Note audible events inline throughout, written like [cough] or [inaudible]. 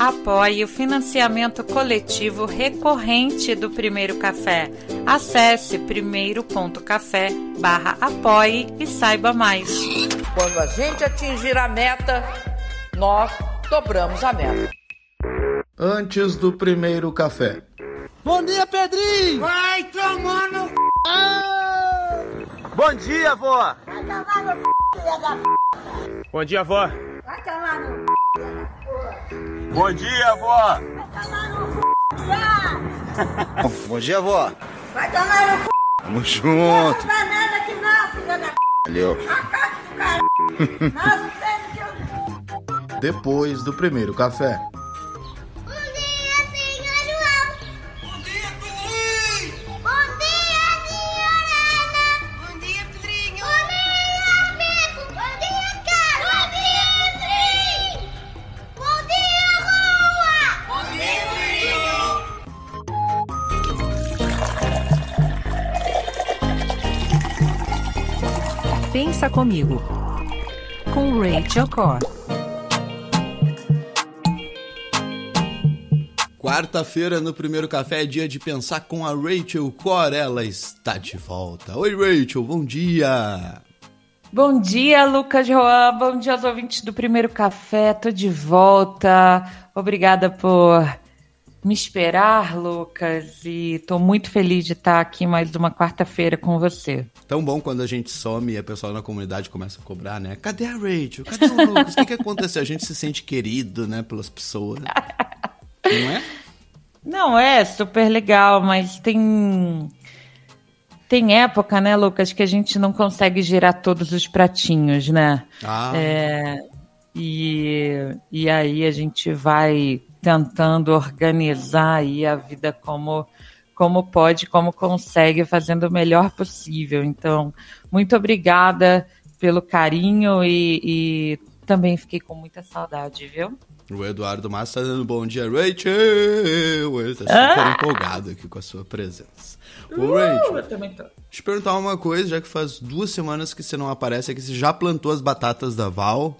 Apoie o financiamento coletivo recorrente do Primeiro Café. Acesse primeiro.café barra apoie e saiba mais. Quando a gente atingir a meta, nós dobramos a meta. Antes do primeiro café. Bom dia, Pedrinho! Vai tomar no c... Ah! Bom dia, vó! Vai tomar no c... Bom dia, vó! Vai tomar no c... Bom dia, vó! Vai tomar no c... já! Bom dia, vó! Vai tomar no c... Tamo junto! Não dá nada aqui não, filha da p... Valeu! A casa do caralho! Nós temos que... Depois do primeiro café. Comigo. Com Rachel Core. Quarta-feira no primeiro café é dia de pensar com a Rachel Core. Ela está de volta. Oi, Rachel, bom dia. Bom dia, Lucas João. Bom dia aos ouvintes do Primeiro Café. Tô de volta. Obrigada por me esperar, Lucas. E tô muito feliz de estar aqui mais uma quarta-feira com você. Tão bom quando a gente some e a pessoa na comunidade começa a cobrar, né? Cadê a Rachel? Cadê o Lucas? O que, que aconteceu? A gente se sente querido, né, pelas pessoas. Não é? Não, é super legal, mas tem. Tem época, né, Lucas, que a gente não consegue girar todos os pratinhos, né? Ah, É, e, e aí a gente vai tentando organizar aí a vida como, como pode, como consegue, fazendo o melhor possível. Então, muito obrigada pelo carinho e, e também fiquei com muita saudade, viu? o Eduardo Massa tá dando bom dia, Rachel. Ele tá super empolgado aqui com a sua presença. Ô, Rachel, eu também tô. Deixa eu te perguntar uma coisa, já que faz duas semanas que você não aparece aqui, você já plantou as batatas da Val?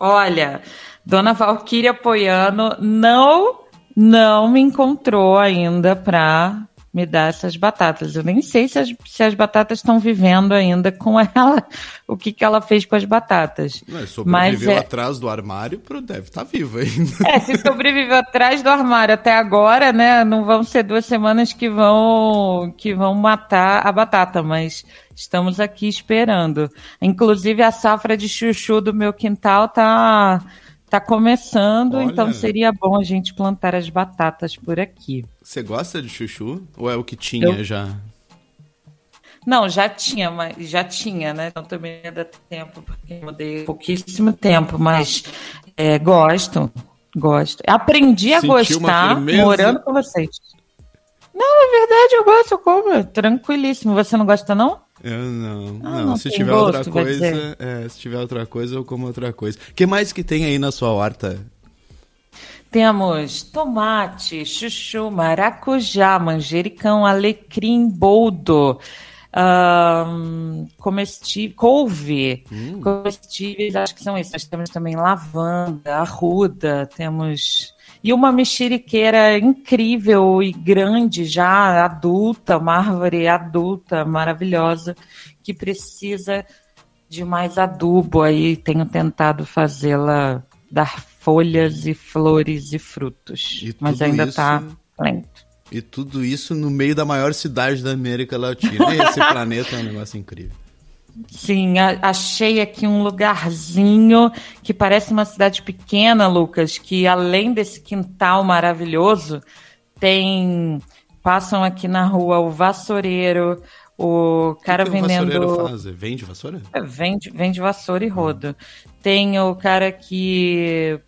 Olha, Dona Valquíria apoiando não não me encontrou ainda para me dar essas batatas. Eu nem sei se as, se as batatas estão vivendo ainda com ela, [laughs] o que, que ela fez com as batatas. Não, Mas sobreviveu é- atrás do armário, deve estar vivo ainda. É, se sobreviveu atrás do armário até agora, né? Não vão ser duas semanas que vão que vão matar a batata, mas estamos aqui esperando. Inclusive a safra de chuchu do meu quintal tá tá começando, Olha. então seria bom a gente plantar as batatas por aqui. Você gosta de chuchu? Ou é o que tinha Eu- já? Não, já tinha, mas já tinha, né? Então também ia dar tempo, porque eu mudei pouquíssimo tempo, mas é, gosto, gosto. Aprendi a Sentiu gostar morando com vocês. Não, é verdade, eu gosto, eu como. Tranquilíssimo. Você não gosta, não? Eu não. Ah, não, não se tiver gosto, outra coisa, é, se tiver outra coisa, eu como outra coisa. O que mais que tem aí na sua horta? Temos tomate, chuchu, maracujá, manjericão, alecrim, boldo, ahn, comestível, couve, comestíveis, acho que são esses. Nós temos também lavanda, arruda, temos... E uma mexeriqueira incrível e grande já, adulta, uma árvore adulta, maravilhosa, que precisa de mais adubo aí. Tenho tentado fazê-la dar folhas e flores e frutos. E mas ainda isso- está lento. E tudo isso no meio da maior cidade da América Latina. E esse [laughs] planeta é um negócio incrível. Sim, achei aqui um lugarzinho que parece uma cidade pequena, Lucas, que além desse quintal maravilhoso, tem. Passam aqui na rua o vassoureiro, o cara o que que o vendendo. vassoureiro faz? Vende vassoura? É, Vende, vende vassoura e rodo. Tem o cara que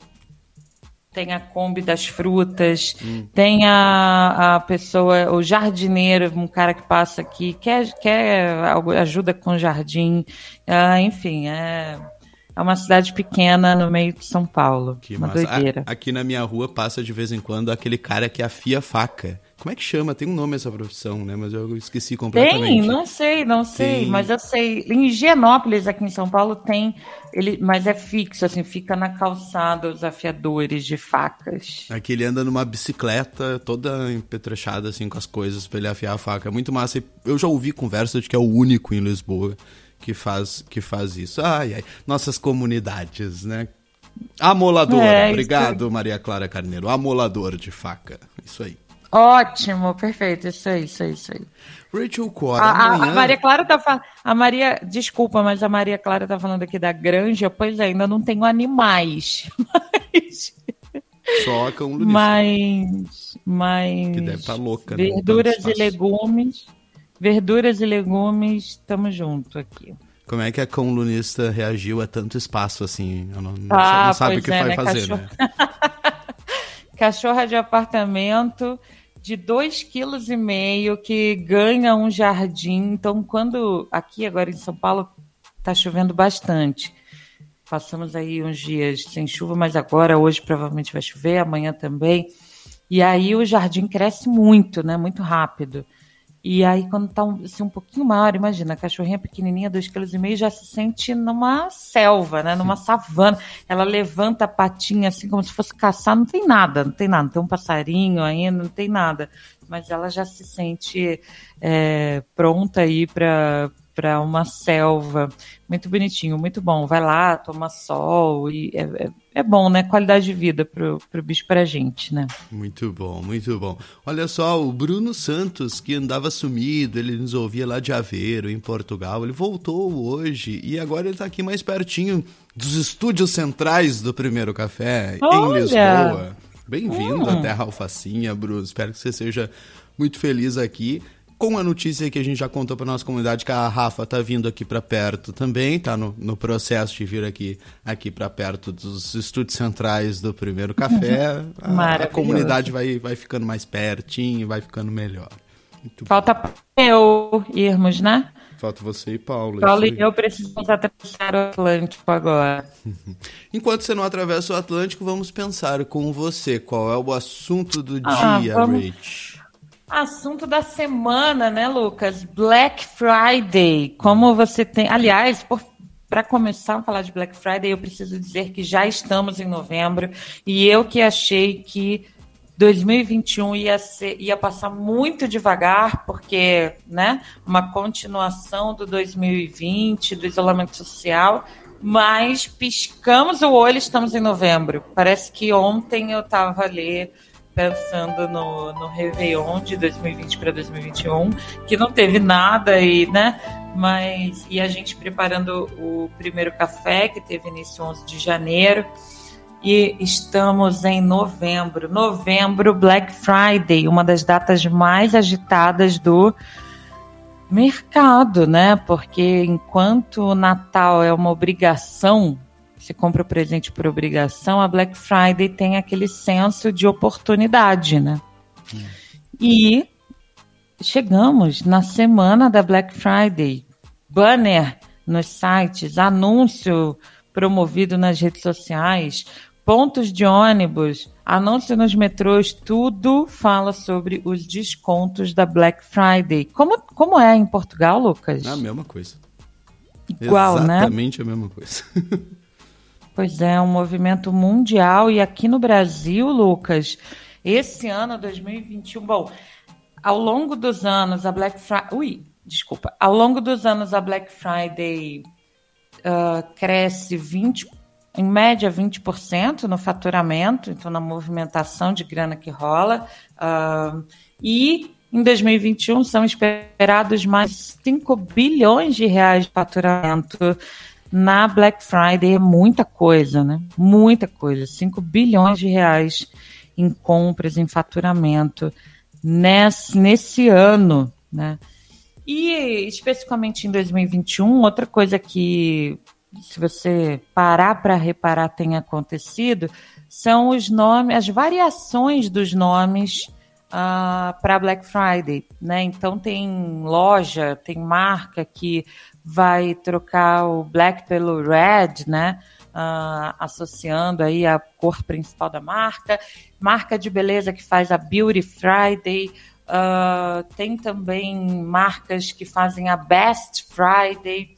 tem a Kombi das frutas, tem a, a pessoa, o jardineiro, um cara que passa aqui, quer, quer algo- ajuda com o jardim. Ah, enfim, é, é uma cidade pequena no meio de São Paulo. Que uma massa. doideira. A- aqui na minha rua passa de vez em quando aquele cara que afia faca Como é que chama? Tem um nome essa profissão, né? Mas eu esqueci completamente. Tem, não sei, não sei, Tem. mas eu sei. Em Higienópolis, aqui em São Paulo, tem, ele, mas é fixo, assim, fica na calçada os afiadores de facas. Aqui ele anda numa bicicleta toda empetrechada, assim, com as coisas pra ele afiar a faca. É muito massa. Eu já ouvi conversa de que é o único em Lisboa que faz, que faz isso. Ai, ai. Nossas comunidades, né? Amoladora. É, Obrigado, Maria Clara Carneiro. Amolador de faca. Isso aí. Ótimo, perfeito, isso aí, isso aí, isso aí. Rachel Cora, A, a- a amanhã... Maria Clara tá falando. A Maria, desculpa, mas a Maria Clara tá falando aqui da granja, pois é, ainda não tenho animais. [laughs] Mas. Só cão lunista. Mas. mas Que deve tá louca, né? Verduras Tanto e legumes. Verduras e legumes, estamos junto aqui. Como é que a cão lunista reagiu a tanto espaço, assim? Eu não, Ah, não sabe o que é, vai né, fazer, cachorro? né? [laughs] Cachorra de apartamento de 2,5 kg que ganha um jardim. Então, quando aqui agora em São Paulo está chovendo bastante. Passamos aí uns dias sem chuva, mas agora, hoje provavelmente vai chover, amanhã também. E aí o jardim cresce muito, né? Muito rápido. E aí, quando tá um, assim, um pouquinho maior, imagina, a cachorrinha pequenininha, 2,5 kg, já se sente numa selva, né? Numa savana. Ela levanta a patinha assim, como se fosse caçar, não tem nada, não tem nada, não tem um passarinho ainda, não tem nada. Mas ela já se sente é, pronta aí para para uma selva. Muito bonitinho, muito bom. Vai lá, toma sol e é, é, é bom, né? Qualidade de vida pro, pro bicho pra gente, né? Muito bom, muito bom. Olha só, o Bruno Santos, que andava sumido, ele nos ouvia lá de Aveiro, em Portugal, ele voltou hoje e agora ele tá aqui mais pertinho dos estúdios centrais do Primeiro Café, em Olha! Lisboa. Bem-vindo Hum. à Terra Alfacinha, Bruno. Espero que você seja muito feliz aqui. Com a notícia que a gente já contou para nossa comunidade que a Rafa tá vindo aqui para perto também, tá no, no processo de vir aqui aqui para perto dos estúdios centrais do Primeiro Café. [laughs] A- a, comunidade vai, vai ficando mais pertinho, vai ficando melhor. Muito bom. Falta eu irmos, né? Falta você e Paulo. Paulo e eu precisamos atravessar o Atlântico agora. [laughs] Enquanto você não atravessa o Atlântico, vamos pensar com você. Qual é o assunto do Ah, dia, vamos- Rach? Assunto da semana, né, Lucas? Black Friday. Como você tem. Aliás, para começar a falar de Black Friday, eu preciso dizer que já estamos em novembro e eu que achei que 2021 ia, ser, ia passar muito devagar, porque, né, uma continuação do 2020, do isolamento social, mas piscamos o olho, estamos em novembro. Parece que ontem eu estava ali pensando no, no Réveillon de 2020 para 2021, que não teve nada aí, né? Mas e a gente preparando o primeiro café, que teve início 11 de janeiro, e estamos em novembro. Novembro, Black Friday, uma das datas mais agitadas do mercado, né? Porque enquanto o Natal é uma obrigação, você compra o presente por obrigação, a Black Friday tem aquele senso de oportunidade, né? E chegamos na semana da Black Friday. Banner nos sites, anúncio promovido nas redes sociais, pontos de ônibus, anúncio nos metrôs, tudo fala sobre os descontos da Black Friday. Como, como é em Portugal, Lucas? É a mesma coisa. Igual, né? Exatamente a mesma coisa. [laughs] Pois é, um movimento mundial. E aqui no Brasil, Lucas, esse ano, 2021, bom, ao longo dos anos, a Black Friday. Ui, desculpa. Ao longo dos anos, a Black Friday ah, cresce 20, em média 20% no faturamento, então na movimentação de grana que rola. Ah, e em 2021 são esperados mais 5 bilhões de reais de faturamento na Black Friday é muita coisa, né? Muita coisa. 5 bilhões de reais em compras, em faturamento nesse, nesse ano, né? E especificamente em 2021, outra coisa que, se você parar para reparar, tem acontecido, são os nomes, as variações dos nomes para Black Friday, né? Então tem loja, tem marca que vai trocar o black pelo red, né? Ah, associando aí a cor principal da marca, marca de beleza que faz a Beauty Friday, Uh, tem também marcas que fazem a Best Friday.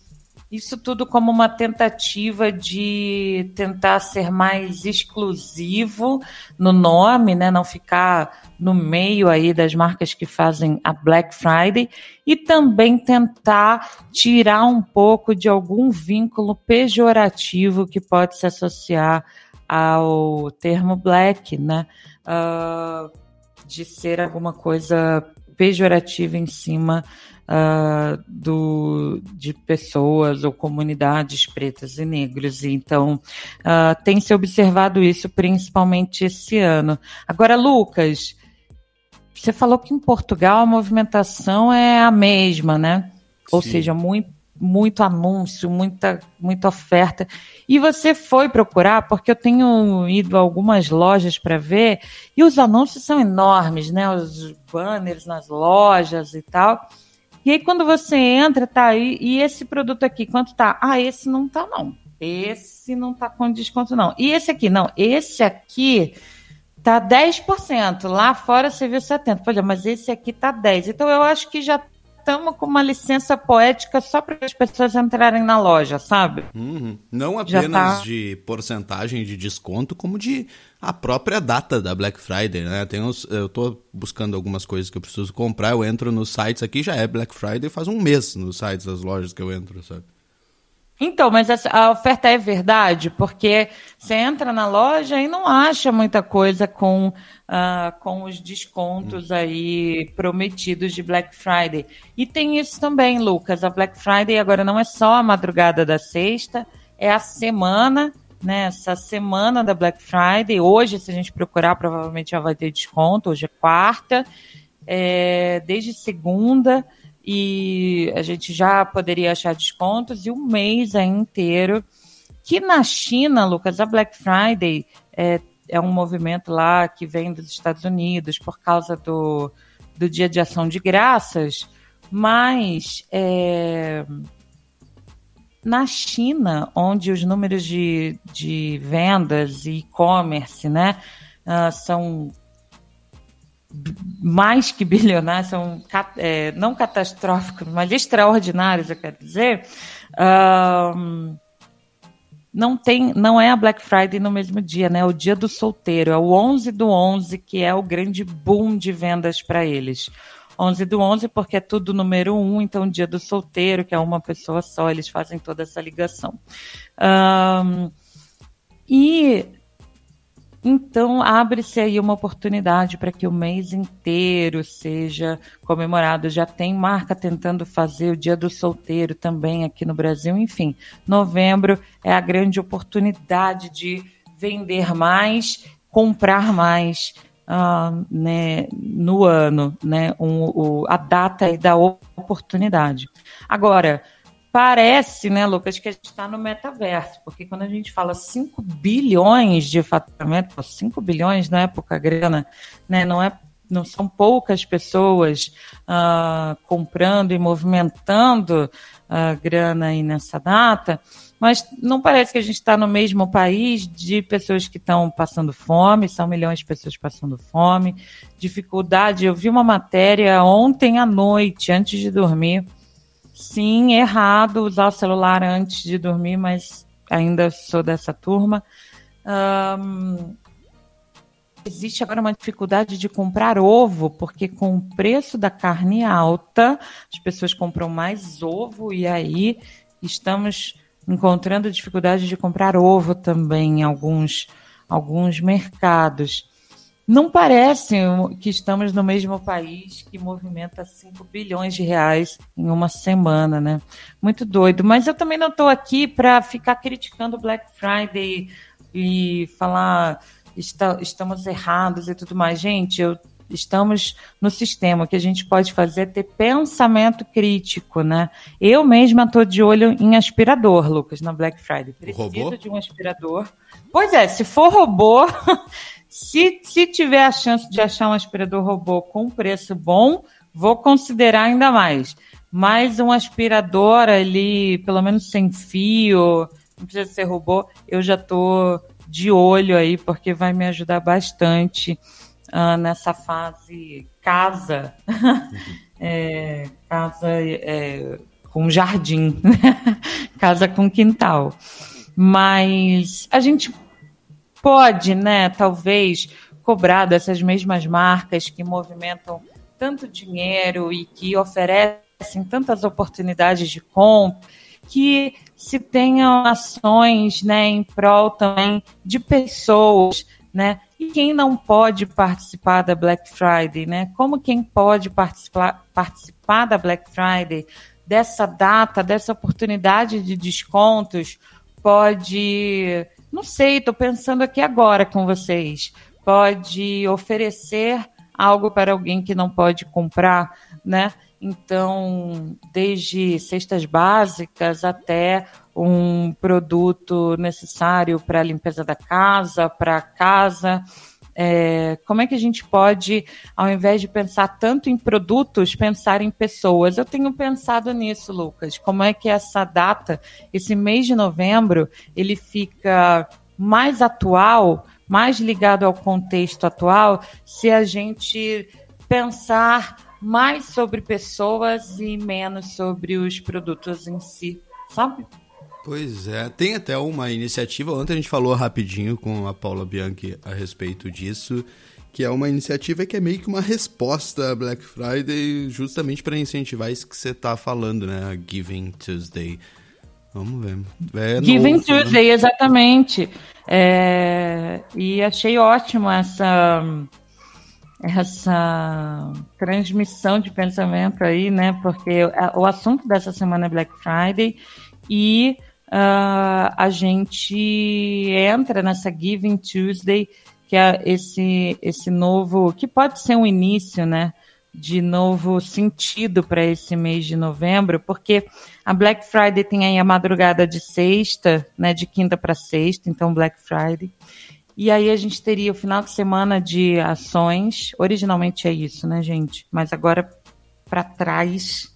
Isso tudo como uma tentativa de tentar ser mais exclusivo no nome, né? Não ficar no meio aí das marcas que fazem a Black Friday e também tentar tirar um pouco de algum vínculo pejorativo que pode se associar ao termo black, né? Uh, de ser alguma coisa pejorativa em cima uh, do, de pessoas ou comunidades pretas e negros. Então, uh, tem se observado isso principalmente esse ano. Agora, Lucas, você falou que em Portugal a movimentação é a mesma, né? Ou Sim. seja, muito, muito anúncio, muita, muita oferta. E você foi procurar, porque eu tenho ido a algumas lojas para ver, e os anúncios são enormes, né? Os banners nas lojas e tal. E aí, quando você entra, tá aí, e esse produto aqui, quanto tá? Ah, esse não tá, não. Esse não tá com desconto, não. E esse aqui, não. Esse aqui tá 10%. Lá fora você viu 70%. Olha, mas esse aqui tá 10%. Então eu acho que já estamos com uma licença poética só para as pessoas entrarem na loja, sabe? Uhum. Não apenas tá. de porcentagem de desconto, como de a própria data da Black Friday, né? Tem uns, eu tô buscando algumas coisas que eu preciso comprar, eu entro nos sites aqui, já é Black Friday, faz um mês nos sites das lojas que eu entro, sabe? Então, mas essa- a oferta é verdade, porque você entra na loja e não acha muita coisa com, ah, com os descontos aí prometidos de Black Friday. E tem isso também, Lucas. A Black Friday agora não é só a madrugada da sexta, é a semana, né? Essa semana da Black Friday. Hoje, se a gente procurar, provavelmente já vai ter desconto. Hoje é quarta, é, desde segunda e a gente já poderia achar descontos e um mês aí inteiro. Que na China, Lucas, a Black Friday é, é um movimento lá que vem dos Estados Unidos por causa do, do Dia de Ação de Graças, mas é, na China, onde os números de, de vendas e e-commerce né, ah, são mais que bilionários, são é, não catastróficos, mas extraordinários, eu quero dizer, ahn, não tem, não é a Black Friday no mesmo dia, né? É o dia do solteiro, é o 11 do 11 que é o grande boom de vendas para eles. 11 do 11 porque é tudo número um, então dia do solteiro, que é uma pessoa só, eles fazem toda essa ligação. Ahn, e então, abre-se aí uma oportunidade para que o mês inteiro seja comemorado. Já tem marca tentando fazer o Dia do Solteiro também aqui no Brasil. Enfim, novembro é a grande oportunidade de vender mais, comprar mais ah, né, no ano, né, um- o- a data da oportunidade. Agora, parece, né, Lucas, que a gente está no metaverso, porque quando a gente fala 5 bilhões de faturamento, pô, 5 bilhões não é pouca grana, né, não, é, não são poucas pessoas ah, comprando e movimentando a grana aí nessa data, mas não parece que a gente está no mesmo país de pessoas que estão passando fome, são milhões de pessoas passando fome, dificuldade. Eu vi uma matéria ontem à noite, antes de dormir, Sim, errado usar o celular antes de dormir, mas ainda sou dessa turma. Ahn, existe agora uma dificuldade de comprar ovo, porque com o preço da carne alta, as pessoas compram mais ovo e aí estamos encontrando dificuldade de comprar ovo também em alguns, alguns mercados. Não parece que estamos no mesmo país que movimenta 5 bilhões de reais em uma semana, né? Muito doido. Mas eu também não estou aqui para ficar criticando o Black Friday e falar "Está- estamos errados e tudo mais. Gente, eu, estamos no sistema. O que a gente pode fazer é ter pensamento crítico, né? Eu mesma estou de olho em aspirador, Lucas, na Black Friday. Preciso de um aspirador. Pois é, se for robô, [laughs] se, se tiver a chance de achar um aspirador robô com preço bom, vou considerar ainda mais. Mas um aspirador ali, pelo menos sem fio, não precisa ser robô, eu já tô de olho aí, porque vai me ajudar bastante uh, nessa fase casa, [laughs] é, casa é, com jardim, [laughs] casa com quintal. Mas a gente pode, né, talvez, cobrar dessas mesmas marcas que movimentam tanto dinheiro e que oferecem tantas oportunidades de compra, que se tenham ações né, em prol também de pessoas, né? E quem não pode participar da Black Friday, né? Como quem pode participar, participar da Black Friday, dessa data, dessa oportunidade de descontos, pode, não sei, estou pensando aqui agora com vocês, pode oferecer algo para alguém que não pode comprar, né? Então, desde cestas básicas até um produto necessário para a limpeza da casa, para a casa. É, como é que a gente pode, ao invés de pensar tanto em produtos, pensar em pessoas? Eu tenho pensado nisso, Lucas. Como é que essa data, esse mês de novembro, ele fica mais atual, mais ligado ao contexto atual, se a gente pensar mais sobre pessoas e menos sobre os produtos em si, sabe? Pois é, tem até uma iniciativa, ontem a gente falou rapidinho com a Paula Bianchi a respeito disso, que é uma iniciativa que é meio que uma resposta à Black Friday, justamente para incentivar isso que você está falando, né? Giving Tuesday. Vamos ver. É Giving novo, né? Tuesday, né? exatamente. É... E achei ótimo essa essa transmissão de pensamento aí, né? Porque o assunto dessa semana é Black Friday e uh, a gente entra nessa Giving Tuesday, que é esse, esse novo, que pode ser um início, né? De novo sentido para esse mês de novembro, porque a Black Friday tem aí a madrugada de sexta, né? De quinta para sexta, então Black Friday. E aí a gente teria o final de semana de ações. Originalmente é isso, né, gente? Mas agora para trás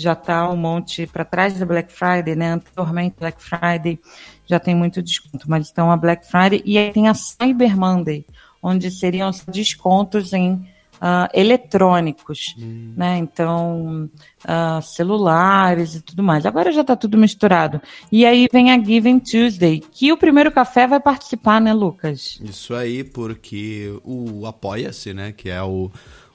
já está um monte para trás da Black Friday, né? Anteriormente Black Friday já tem muito desconto, mas então a Black Friday e aí tem a Cyber Monday, onde seriam descontos em uh, eletrônicos, hum. né? Então, uh, celulares e tudo mais. Agora já está tudo misturado. E aí vem a Giving Tuesday, que o primeiro café vai participar, né, Lucas? Isso aí, porque o Apoia-se, né, que é o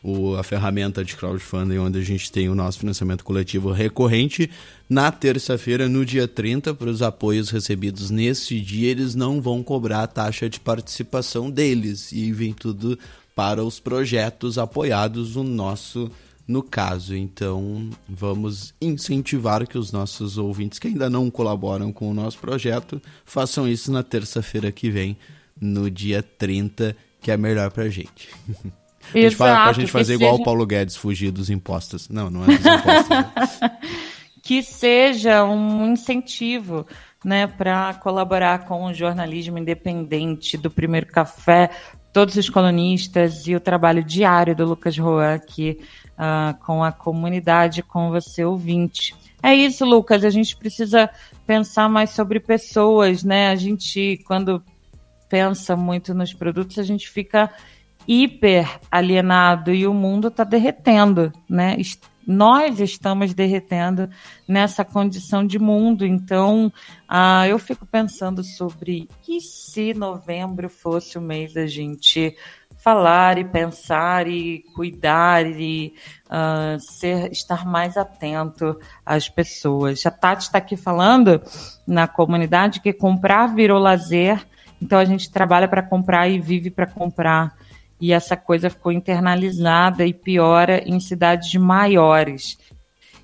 o, a ferramenta de crowdfunding onde a gente tem o nosso financiamento coletivo recorrente. Na terça-feira, no dia 30, para os apoios recebidos nesse dia, eles não vão cobrar a taxa de participação deles e vem tudo para os projetos apoiados no nosso no caso. Então, vamos incentivar que os nossos ouvintes que ainda não colaboram com o nosso projeto façam isso na terça-feira que vem, no dia 30, que é melhor pra gente. [laughs] a gente fala pra gente fazer igual seja... o Paulo Guedes, fugir dos impostos. Não, não é dos impostos. né? [laughs] que seja um incentivo né, para colaborar com o jornalismo independente do Primeiro Café, todos os colunistas e o trabalho diário do Lucas Roa aqui uh, com a comunidade, com você ouvinte. É isso, Lucas. A gente precisa pensar mais sobre pessoas, né? A gente, quando pensa muito nos produtos, a gente fica hiper alienado e o mundo está derretendo, né? nós estamos derretendo nessa condição de mundo. Então, ah, eu fico pensando sobre e se novembro fosse o mês da gente falar e pensar e cuidar e uh, ser, estar mais atento às pessoas. A Tati está aqui falando na comunidade que comprar virou lazer, então a gente trabalha para comprar e vive para comprar e essa coisa ficou internalizada e piora em cidades maiores.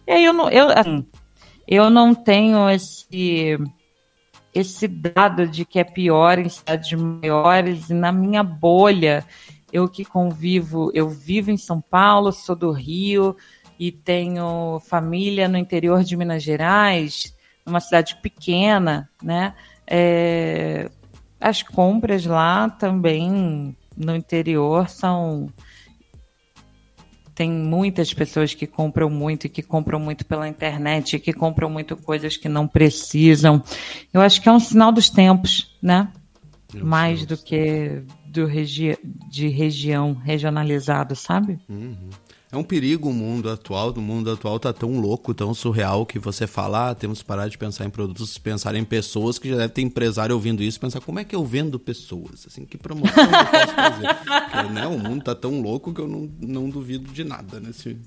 E aí eu não, eu, assim, eu não tenho esse esse dado de que é pior em cidades maiores e na minha bolha eu que convivo, eu vivo em São Paulo, sou do Rio e tenho família no interior de Minas Gerais, numa cidade pequena, né? É, as compras lá também no interior são tem muitas pessoas que compram muito e que compram muito pela internet, que compram muito coisas que não precisam. Eu acho que é um sinal dos tempos, né? Meu Mais Deus. do que do regi de região regionalizado, sabe? É um perigo o mundo atual. O mundo atual tá tão louco, tão surreal, que você fala, ah, temos que parar de pensar em produtos, pensar em pessoas, que já deve ter empresário ouvindo isso, pensar como é que eu vendo pessoas? Assim, que promoção eu posso fazer? Porque, né, o mundo tá tão louco que eu não, não duvido de nada nesse,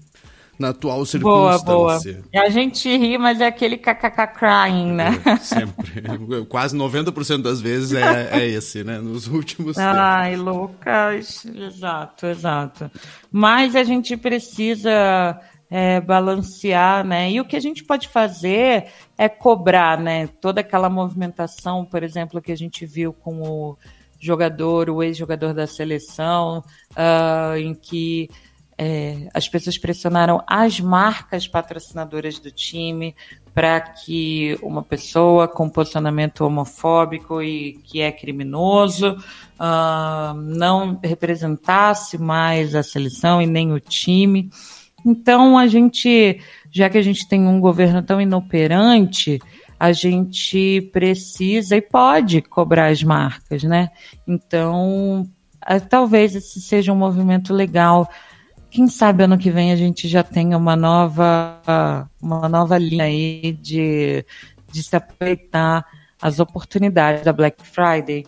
na atual Boa, circunstância. boa. E a gente ri, mas é aquele kkk crying, né? Sempre. [laughs] Quase 90% das vezes é, é esse, né? Nos últimos tempos. Ai, Lucas. Exato, exato. Mas a gente precisa é, balancear, né? E o que a gente pode fazer é cobrar, né? Toda aquela movimentação, por exemplo, que a gente viu com o jogador, o ex-jogador da seleção, ah, em que é, as pessoas pressionaram as marcas patrocinadoras do time para que uma pessoa com posicionamento homofóbico e que é criminoso ah, não representasse mais a seleção e nem o time. Então a gente, já que a gente tem um governo tão inoperante, a gente precisa e pode cobrar as marcas, né? Então, ah, talvez esse seja um movimento legal quem sabe ano que vem a gente já tenha uma nova, uma nova linha aí de, de se aproveitar as oportunidades da Black Friday.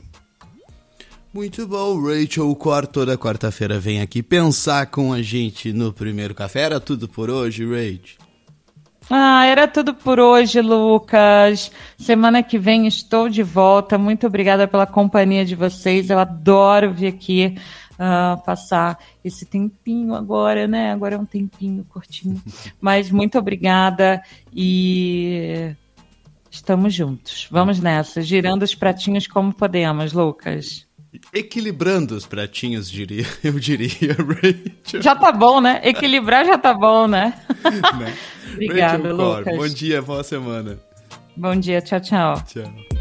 Muito bom, Rachel Cor toda quarta-feira vem aqui pensar com a gente no primeiro café. Era tudo por hoje, Rachel? Ah, era tudo por hoje, Lucas. Semana que vem estou de volta. Muito obrigada pela companhia de vocês. Eu adoro vir aqui uh, passar esse tempinho agora, né? Agora é um tempinho curtinho. [laughs] Mas muito obrigada e estamos juntos. Vamos nessa, girando os pratinhos como podemos, Lucas. Equilibrando os pratinhos, diria, [laughs] eu diria, [laughs] Rachel. Já tá bom, né? Equilibrar já tá bom, né? né? Obrigada, Lucas. Bom dia, boa semana. Bom dia, tchau, tchau. Tchau.